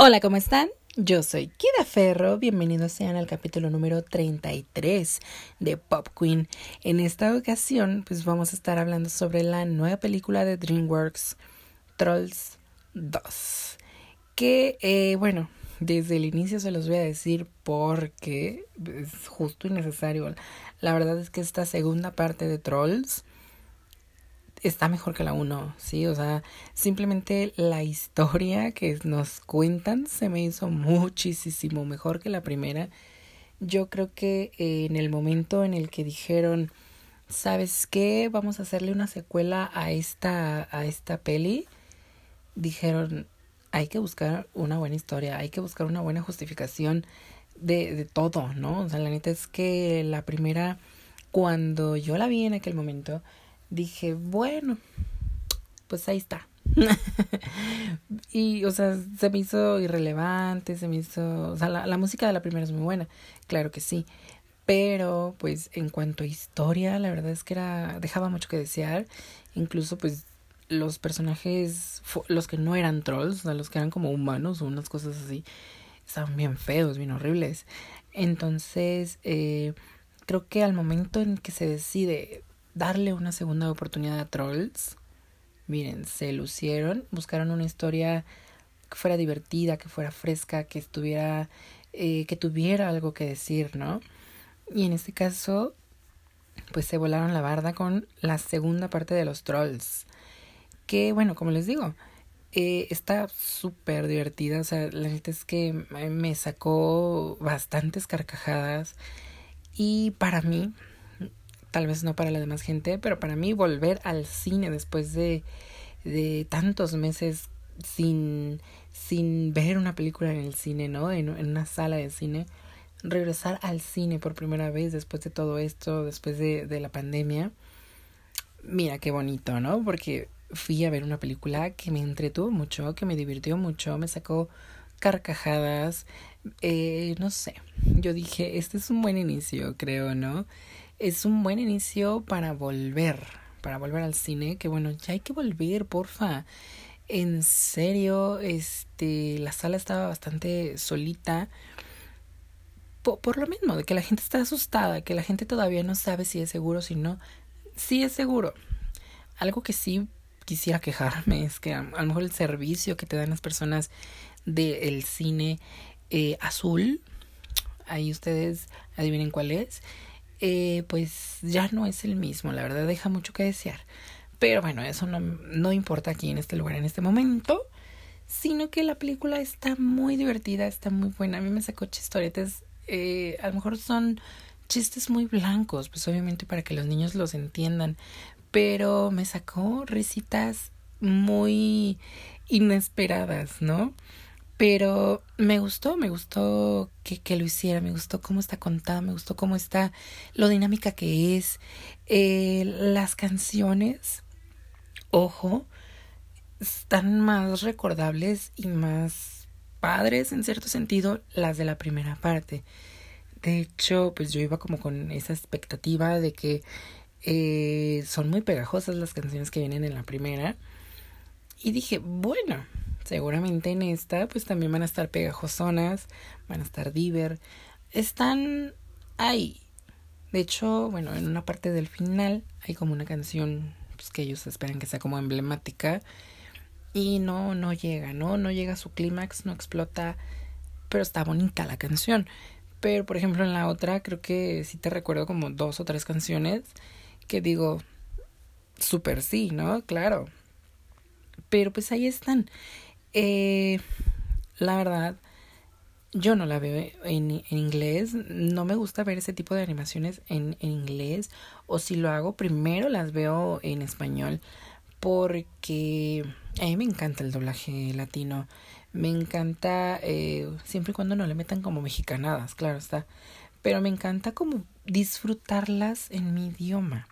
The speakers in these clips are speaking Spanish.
Hola, ¿cómo están? Yo soy Kida Ferro, bienvenidos sean al capítulo número 33 de Pop Queen. En esta ocasión, pues vamos a estar hablando sobre la nueva película de DreamWorks, Trolls 2. Que, eh, bueno, desde el inicio se los voy a decir porque es justo y necesario. La verdad es que esta segunda parte de Trolls está mejor que la 1, ¿sí? O sea, simplemente la historia que nos cuentan se me hizo muchísimo mejor que la primera. Yo creo que en el momento en el que dijeron, ¿sabes qué? Vamos a hacerle una secuela a esta, a esta peli, dijeron, hay que buscar una buena historia, hay que buscar una buena justificación de, de todo, ¿no? O sea, la neta es que la primera, cuando yo la vi en aquel momento, dije, bueno, pues ahí está. y, o sea, se me hizo irrelevante, se me hizo, o sea, la, la, música de la primera es muy buena, claro que sí, pero pues en cuanto a historia, la verdad es que era, dejaba mucho que desear, incluso pues los personajes, los que no eran trolls, o sea, los que eran como humanos o unas cosas así, estaban bien feos, bien horribles. Entonces, eh, creo que al momento en que se decide darle una segunda oportunidad a Trolls. Miren, se lucieron, buscaron una historia que fuera divertida, que fuera fresca, que estuviera, eh, que tuviera algo que decir, ¿no? Y en este caso, pues se volaron la barda con la segunda parte de los Trolls. Que, bueno, como les digo, eh, está súper divertida. O sea, la neta es que me sacó bastantes carcajadas. Y para mí, tal vez no para la demás gente, pero para mí volver al cine después de, de tantos meses sin, sin ver una película en el cine, ¿no? En, en una sala de cine, regresar al cine por primera vez después de todo esto, después de, de la pandemia, mira qué bonito, ¿no? Porque fui a ver una película que me entretuvo mucho, que me divirtió mucho, me sacó carcajadas, eh, no sé, yo dije, este es un buen inicio, creo, ¿no? Es un buen inicio para volver, para volver al cine, que bueno, ya hay que volver, porfa. En serio, este, la sala estaba bastante solita. Por, por, lo mismo, de que la gente está asustada, que la gente todavía no sabe si es seguro si no. Sí es seguro. Algo que sí quisiera quejarme es que a, lo mejor el servicio que te dan las personas del cine eh, azul, ahí ustedes adivinen cuál es, eh, pues ya no es el mismo, la verdad deja mucho que desear. Pero bueno, eso no, no importa aquí en este lugar, en este momento, sino que la película está muy divertida, está muy buena. A mí me sacó chistoretes, eh, a lo mejor son chistes muy blancos, pues obviamente para que los niños los entiendan, pero me sacó risitas muy inesperadas, ¿no? Pero me gustó, me gustó que, que, lo hiciera, me gustó cómo está contada, me gustó cómo está, lo dinámica que es. Eh, las canciones, ojo, están más recordables y más padres en cierto sentido las de la primera parte. De hecho, pues yo iba como con esa expectativa de que eh, son muy pegajosas las canciones que vienen en la primera. Y dije, bueno, Seguramente en esta pues también van a estar pegajosonas, van a estar diver. Están ahí. De hecho, bueno, en una parte del final hay como una canción pues, que ellos esperan que sea como emblemática y no no llega, ¿no? No llega a su clímax, no explota, pero está bonita la canción. Pero por ejemplo en la otra creo que sí te recuerdo como dos o tres canciones que digo súper sí, ¿no? Claro. Pero pues ahí están. Eh, la verdad, yo no la veo en, inglés. No me gusta ver ese tipo de animaciones en, en, inglés. O si lo hago, primero las veo en español. Porque a mí me encanta el doblaje latino. Me encanta eh, siempre y cuando no le metan como mexicanadas, claro está. Pero me encanta como disfrutarlas en mi idioma.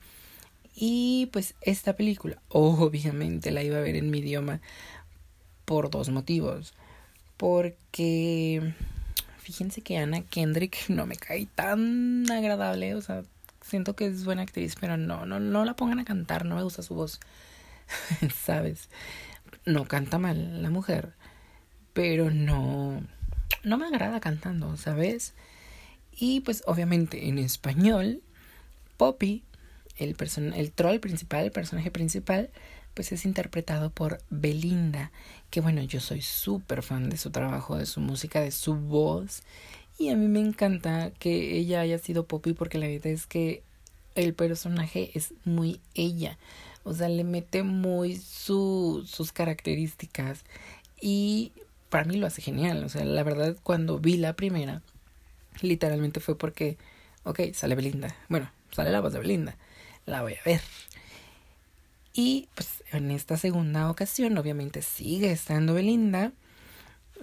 Y pues esta película, obviamente la iba a ver en mi idioma por dos motivos. Porque fíjense que Ana Kendrick no me cae tan agradable, o sea, siento que es buena actriz, pero no, no, no la pongan a cantar, no me gusta su voz, ¿sabes? No canta mal la mujer, pero no, no me agrada cantando, ¿sabes? Y pues obviamente en español, Poppy, el, el troll principal, el personaje principal, pues es interpretado por Belinda, que bueno, yo soy súper fan de su trabajo, de su música, de su voz. Y a mí me encanta que ella haya sido Poppy porque la verdad es que el personaje es muy ella. O sea, le mete muy su, sus características. Y para mí lo hace genial. O sea, la verdad, cuando vi la primera, literalmente fue porque, ok, sale Belinda. Bueno, sale la voz de Belinda. La voy a ver. Y pues en esta segunda ocasión, obviamente sigue estando Belinda.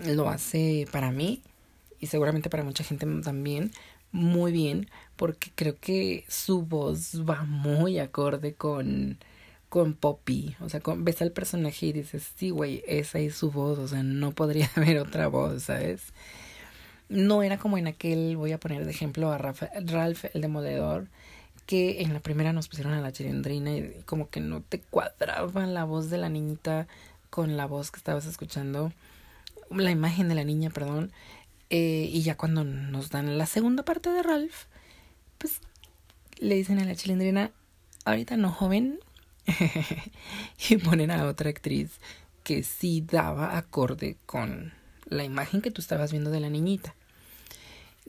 Lo hace para mí y seguramente para mucha gente también muy bien porque creo que su voz va muy acorde con con Poppy, o sea, ves al personaje y dices, sí, güey, esa es su voz, o sea, no podría haber otra voz, ¿sabes? No era como en aquel, voy a poner de ejemplo a Ralph el demoledor, que en la primera nos pusieron a la chilindrina y como que no te cuadraba la voz de la niñita con la voz que estabas escuchando, la imagen de la niña, perdón, eh, y ya cuando nos dan la segunda parte de Ralph, pues le dicen a la chilindrina, ahorita no joven, y ponen a otra actriz que sí daba acorde con la imagen que tú estabas viendo de la niñita.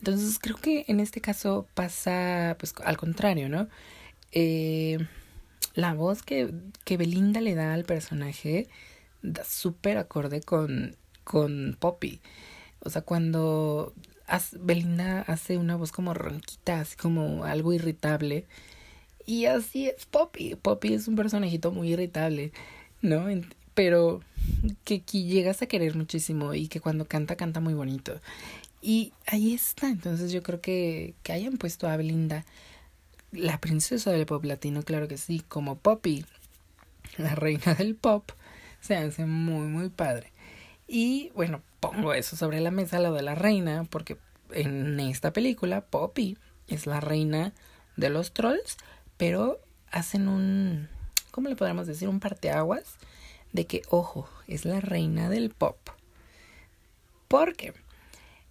Entonces creo que en este caso pasa pues al contrario, ¿no? Eh, la voz que, que Belinda le da al personaje da súper acorde con, con Poppy. O sea, cuando Belinda hace una voz como ronquita, así como algo irritable, y así es Poppy. Poppy es un personajito muy irritable, ¿no? Pero que, que llegas a querer muchísimo y que cuando canta, canta muy bonito. Y ahí está. Entonces yo creo que, que hayan puesto a Belinda, la princesa del pop latino, claro que sí, como Poppy, la reina del pop, se hace muy, muy padre. Y bueno, pongo eso sobre la mesa, lo de la reina, porque en esta película, Poppy es la reina de los trolls, pero hacen un, ¿cómo le podríamos decir? Un parteaguas de que, ojo, es la reina del pop. ¿Por qué?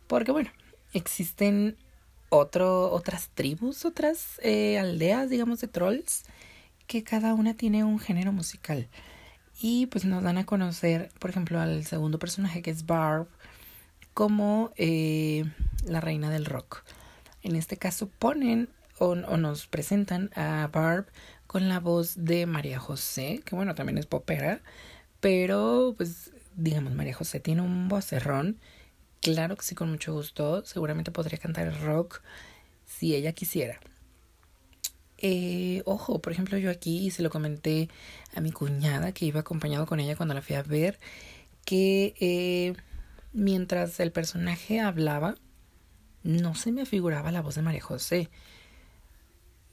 Porque, bueno, existen otro, otras tribus, otras eh, aldeas, digamos, de trolls, que cada una tiene un género musical. Y pues nos dan a conocer, por ejemplo, al segundo personaje que es Barb, como eh, la reina del rock. En este caso ponen o, nos presentan a Barb con la voz de María José, que bueno, también es popera, pero pues digamos, María José tiene un vocerrón, claro que sí, con mucho gusto, seguramente podría cantar rock si ella quisiera. Eh, ojo, por ejemplo, yo aquí se lo comenté a mi cuñada que iba acompañado con ella cuando la fui a ver, que eh, mientras el personaje hablaba, no se me figuraba la voz de María José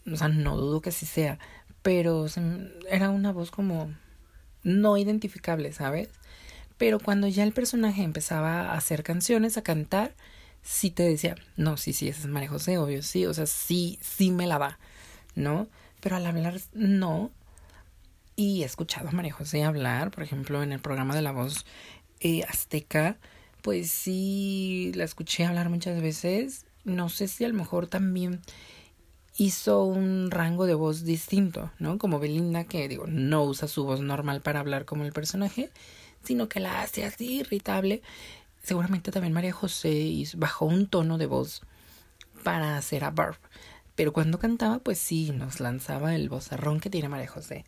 o sea, no dudo que sí sea, pero era una voz como no identificable, ¿sabes? Pero cuando ya el personaje empezaba a hacer canciones, a cantar, sí te decía, no, sí, sí, es María José, obvio, sí, o sea, sí, sí me la da, ¿no? Pero al hablar, no. Y he escuchado a María José hablar, por ejemplo, en el programa de la voz eh, azteca, pues sí, la escuché hablar muchas veces. No sé si a lo mejor también hizo un rango de voz distinto, ¿no? Como Belinda, que digo, no usa su voz normal para hablar como el personaje, sino que la hace así irritable. Seguramente también María José bajó un tono de voz para hacer a Barb. Pero cuando cantaba, pues sí, nos lanzaba el vozarrón que tiene María José.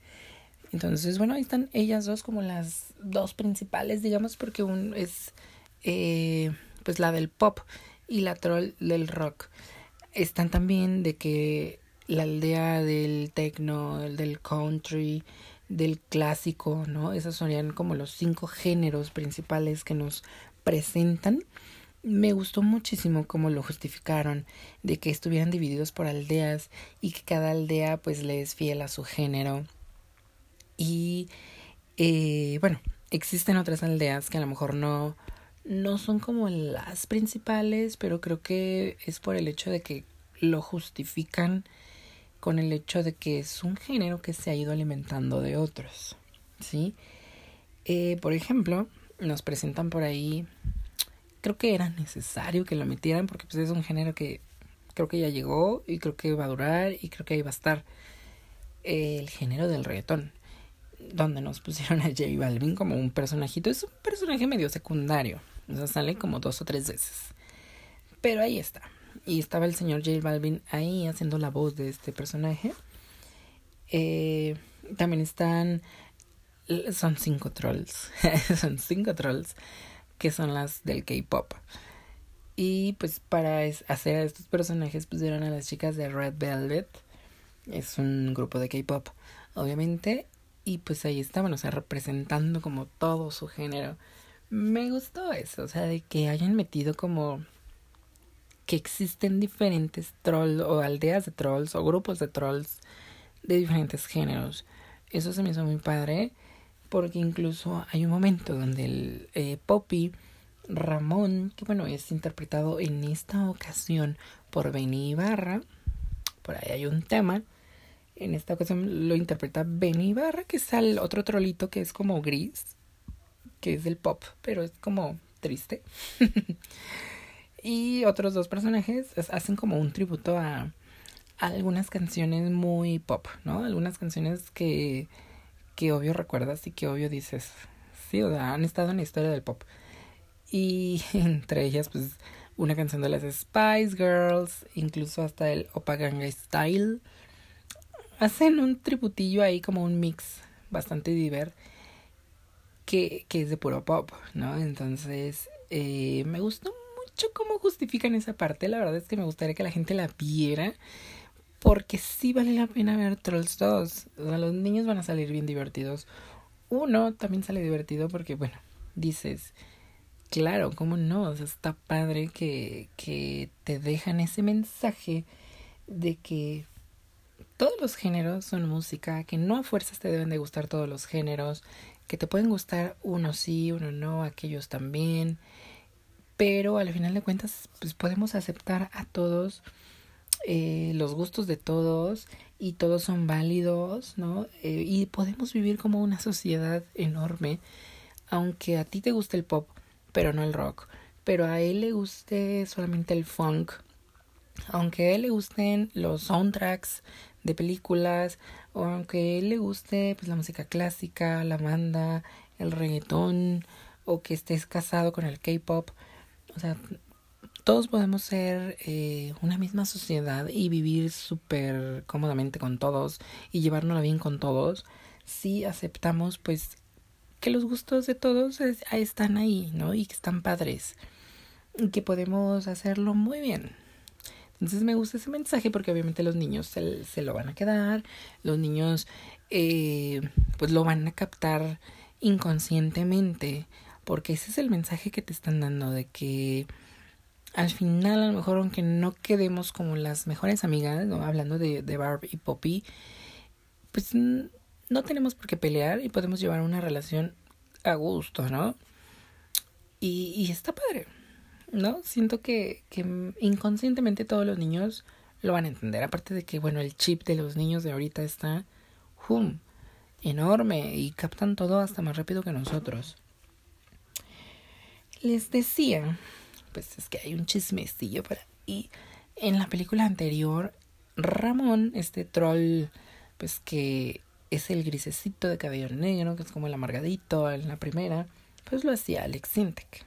Entonces, bueno, ahí están ellas dos como las dos principales, digamos, porque un es eh, pues la del pop y la troll del rock están también de que la aldea del techno, del country, del clásico, ¿no? Esos serían como los cinco géneros principales que nos presentan. Me gustó muchísimo cómo lo justificaron, de que estuvieran divididos por aldeas y que cada aldea pues le es fiel a su género. Y eh, bueno, existen otras aldeas que a lo mejor no, no son como las principales, pero creo que es por el hecho de que lo justifican con el hecho de que es un género que se ha ido alimentando de otros, ¿sí? Eh, por ejemplo, nos presentan por ahí creo que era necesario que lo metieran porque pues es un género que creo que ya llegó y creo que va a durar y creo que ahí va a estar el género del reggaetón donde nos pusieron a J Balvin como un personajito es un personaje medio secundario o sea sale como dos o tres veces pero ahí está y estaba el señor J Balvin ahí haciendo la voz de este personaje eh, también están son cinco trolls son cinco trolls que son las del K-pop y pues para hacer a estos personajes pusieron a las chicas de Red Velvet. Es un grupo de K-pop, obviamente. Y pues ahí estaban, o sea, representando como todo su género. Me gustó eso, o sea, de que hayan metido como que existen diferentes trolls o aldeas de trolls o grupos de trolls de diferentes géneros. Eso se me hizo muy padre porque incluso hay un momento donde el eh, Poppy Ramón, que bueno, es interpretado en esta ocasión por Benny Ibarra. Por ahí hay un tema. En esta ocasión lo interpreta Benny Ibarra, que es el otro trolito que es como gris, que es del pop, pero es como triste. y otros dos personajes hacen como un tributo a, algunas canciones muy pop, ¿no? Algunas canciones que, que obvio recuerdas y que obvio dices, sí, o sea, han estado en la historia del pop. Y entre ellas, pues, una canción de las Spice Girls, incluso hasta el Opaganga Style. Hacen un tributillo ahí como un mix bastante diver que, que es de puro pop, ¿no? Entonces, eh, me gustó mucho cómo justifican esa parte. La verdad es que me gustaría que la gente la viera. Porque sí vale la pena ver Trolls 2. O sea, los niños van a salir bien divertidos. Uno también sale divertido porque, bueno, dices, Claro, ¿cómo no? O sea, está padre que, que te dejan ese mensaje de que todos los géneros son música, que no a fuerzas te deben de gustar todos los géneros, que te pueden gustar uno sí, uno no, aquellos también, pero al final de cuentas pues podemos aceptar a todos eh, los gustos de todos y todos son válidos, ¿no? Eh, y podemos vivir como una sociedad enorme, aunque a ti te guste el pop, pero no el rock. Pero a él le guste solamente el funk. Aunque a él le gusten los soundtracks de películas, o aunque a él le guste pues la música clásica, la banda, el reggaetón, o que estés casado con el K-pop, o sea, todos podemos ser eh, una misma sociedad y vivir súper cómodamente con todos y llevárnosla bien con todos si aceptamos pues que los gustos de todos están ahí, ¿no? Y que están padres. Y que podemos hacerlo muy bien. Entonces me gusta ese mensaje porque obviamente los niños se, se lo van a quedar, los niños eh, pues lo van a captar inconscientemente, porque ese es el mensaje que te están dando de que al final a lo mejor aunque no quedemos como las mejores amigas, ¿no? hablando de, de Barb y Poppy, pues no tenemos por qué pelear y podemos llevar una relación a gusto, ¿no? Y, y está padre, ¿no? Siento que, que inconscientemente todos los niños lo van a entender. Aparte de que, bueno, el chip de los niños de ahorita está, hum, enorme y captan todo hasta más rápido que nosotros. Les decía, pues es que hay un chismecillo para... Y en la película anterior, Ramón, este troll, pues que es el grisecito de cabello negro, que es como el amargadito en la primera, pues lo hacía Alex Sintek.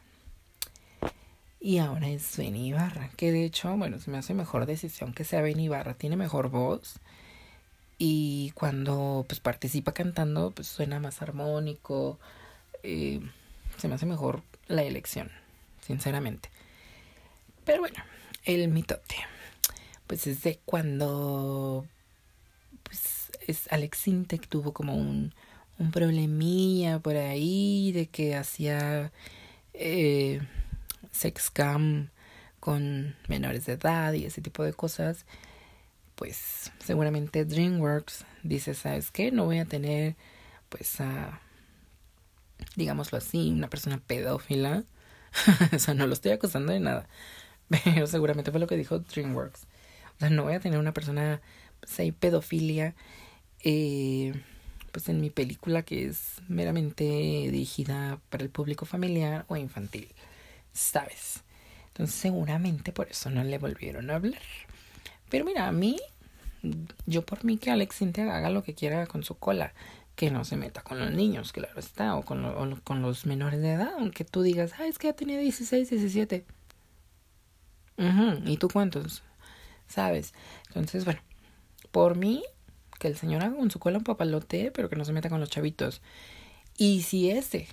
Y ahora es Benny Ibarra, que de hecho, bueno, se me hace mejor decisión que sea Benny Ibarra, tiene mejor voz. Y cuando pues participa cantando, pues suena más armónico. Eh, se me hace mejor la elección, sinceramente. Pero bueno, el mitote. Pues es de cuando es Alex Intec tuvo como un, un problemilla por ahí de que hacía eh, sex cam con menores de edad y ese tipo de cosas, pues seguramente DreamWorks dice, ¿sabes qué? No voy a tener, pues, a, digámoslo así, una persona pedófila. o sea, no lo estoy acusando de nada, pero seguramente fue lo que dijo DreamWorks. O sea, no voy a tener una persona, pues, ahí pedofilia eh, pues en mi película que es meramente dirigida para el público familiar o infantil. ¿sabes? Entonces seguramente por eso no le volvieron a hablar. Pero mira, a mí, yo por mí que Alex Sintek haga lo que quiera con su cola, que no se meta con los niños, claro está, o con, con los menores de edad, aunque tú digas, ah, es que ya tenía 16, 17. ¿Y tú cuántos? ¿Sabes? Entonces, bueno, por mí, que el señor haga con su cola un papalote, pero que no se meta con los chavitos. Y si ese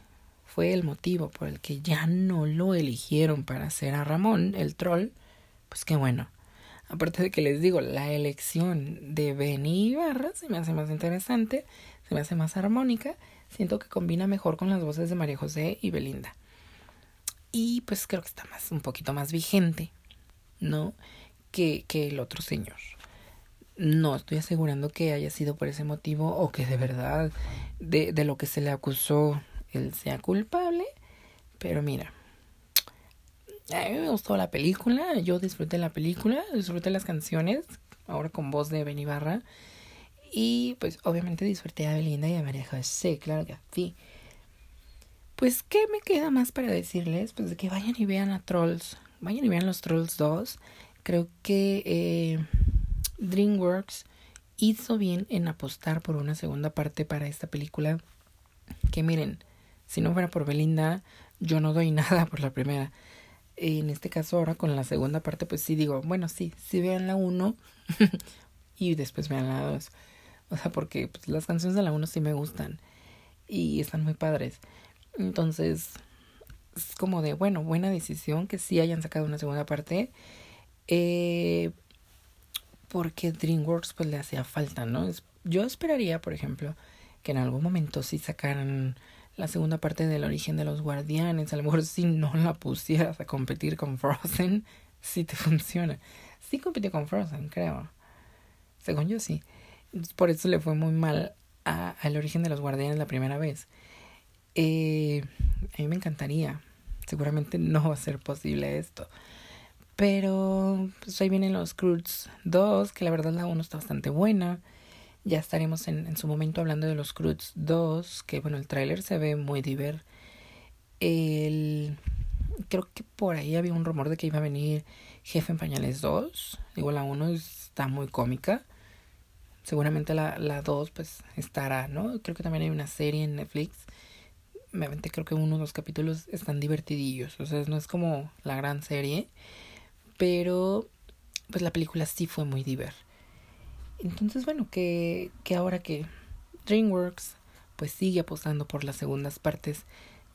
fue el motivo por el que ya no lo eligieron para hacer a Ramón, el troll, pues qué bueno. Aparte de que les digo, la elección de Benny Ibarra se me hace más interesante, se me hace más armónica, siento que combina mejor con las voces de María José y Belinda. Y pues creo que está más, un poquito más vigente, ¿no? Que, que el otro señor. No estoy asegurando que haya sido por ese motivo o que de verdad de, de lo que se le acusó él sea culpable. Pero mira, a mí me gustó la película, yo disfruté la película, disfruté las canciones, ahora con voz de Benibarra. Y pues obviamente disfruté a Belinda y a María José, claro que sí. Pues, ¿qué me queda más para decirles? Pues que vayan y vean a Trolls. Vayan y vean los Trolls 2. Creo que eh, DreamWorks hizo bien en apostar por una segunda parte para esta película. Que miren, si no fuera por Belinda, yo no doy nada por la primera. En este caso, ahora con la segunda parte, pues sí digo, bueno, sí, sí vean la 1 y después vean la 2. O sea, porque pues, las canciones de la 1 sí me gustan y están muy padres. Entonces, es como de, bueno, buena decisión que sí hayan sacado una segunda parte. Eh, porque DreamWorks pues le hacía falta, ¿no? Yo esperaría, por ejemplo, que en algún momento sí sacaran la segunda parte del origen de los guardianes. A lo mejor si no la pusieras a competir con Frozen, sí te funciona. Sí compitió con Frozen, creo. Según yo sí. Por eso le fue muy mal al origen de los guardianes la primera vez. Eh, a mí me encantaría. Seguramente no va a ser posible esto. Pero pues ahí vienen los Cruz 2, que la verdad la 1 está bastante buena. Ya estaremos en, en su momento hablando de los Cruz 2, que bueno, el tráiler se ve muy diver. El, creo que por ahí había un rumor de que iba a venir Jefe en Pañales 2. Igual la 1 está muy cómica. Seguramente la, la 2 pues estará, ¿no? Creo que también hay una serie en Netflix. Me aventé, creo que uno de los capítulos están divertidillos. O sea, no es como la gran serie. Pero pues la película sí fue muy diver. Entonces, bueno, que, que ahora que DreamWorks pues sigue apostando por las segundas partes,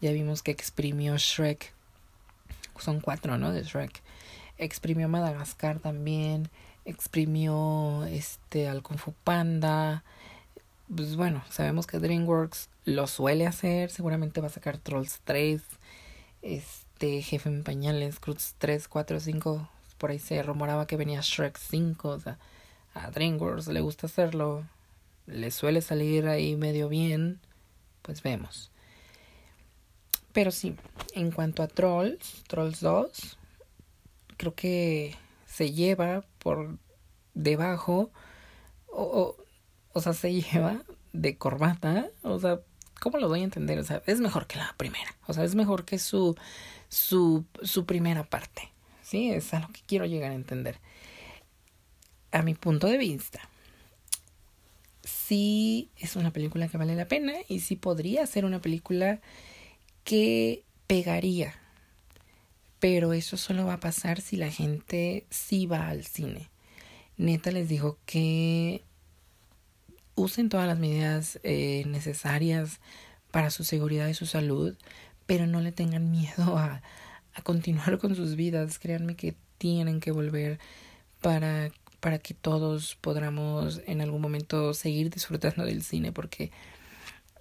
ya vimos que exprimió Shrek, son cuatro, ¿no? De Shrek. Exprimió Madagascar también, exprimió este al Kung Fu Panda. Pues bueno, sabemos que DreamWorks lo suele hacer, seguramente va a sacar Trolls 3, este Jefe en Pañales, Cruz 3, 4, 5, por ahí se rumoraba que venía Shrek 5, o sea, a DreamWorks le gusta hacerlo, le suele salir ahí medio bien, pues vemos. Pero sí, en cuanto a Trolls, Trolls 2, creo que se lleva por debajo, o, o, sea, se lleva de corbata, o sea, ¿cómo lo doy a entender? O sea, es mejor que la primera, o sea, es mejor que su, su, su primera parte, ¿sí? Es a lo que quiero llegar a entender a mi punto de vista, sí es una película que vale la pena y sí podría ser una película que pegaría. Pero eso solo va a pasar si la gente sí va al cine. Neta les digo que usen todas las medidas eh, necesarias para su seguridad y su salud, pero no le tengan miedo a, a continuar con sus vidas. Créanme que tienen que volver para para que todos podamos en algún momento seguir disfrutando del cine porque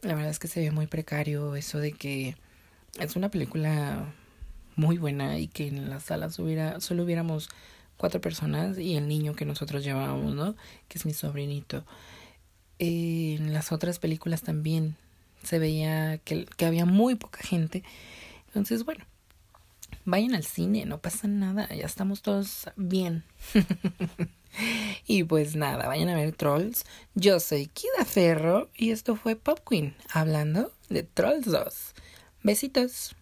la verdad es que se ve muy precario eso de que es una película muy buena y que en las salas hubiera solo hubiéramos cuatro personas y el niño que nosotros llevábamos, ¿no? Que es mi sobrinito. En las otras películas también se veía que, que había muy poca gente. Entonces, bueno, vayan al cine, no pasa nada, ya estamos todos bien. y pues nada, vayan a ver Trolls. Yo soy Kida Ferro y esto fue Pop Queen hablando de Trolls 2. Besitos.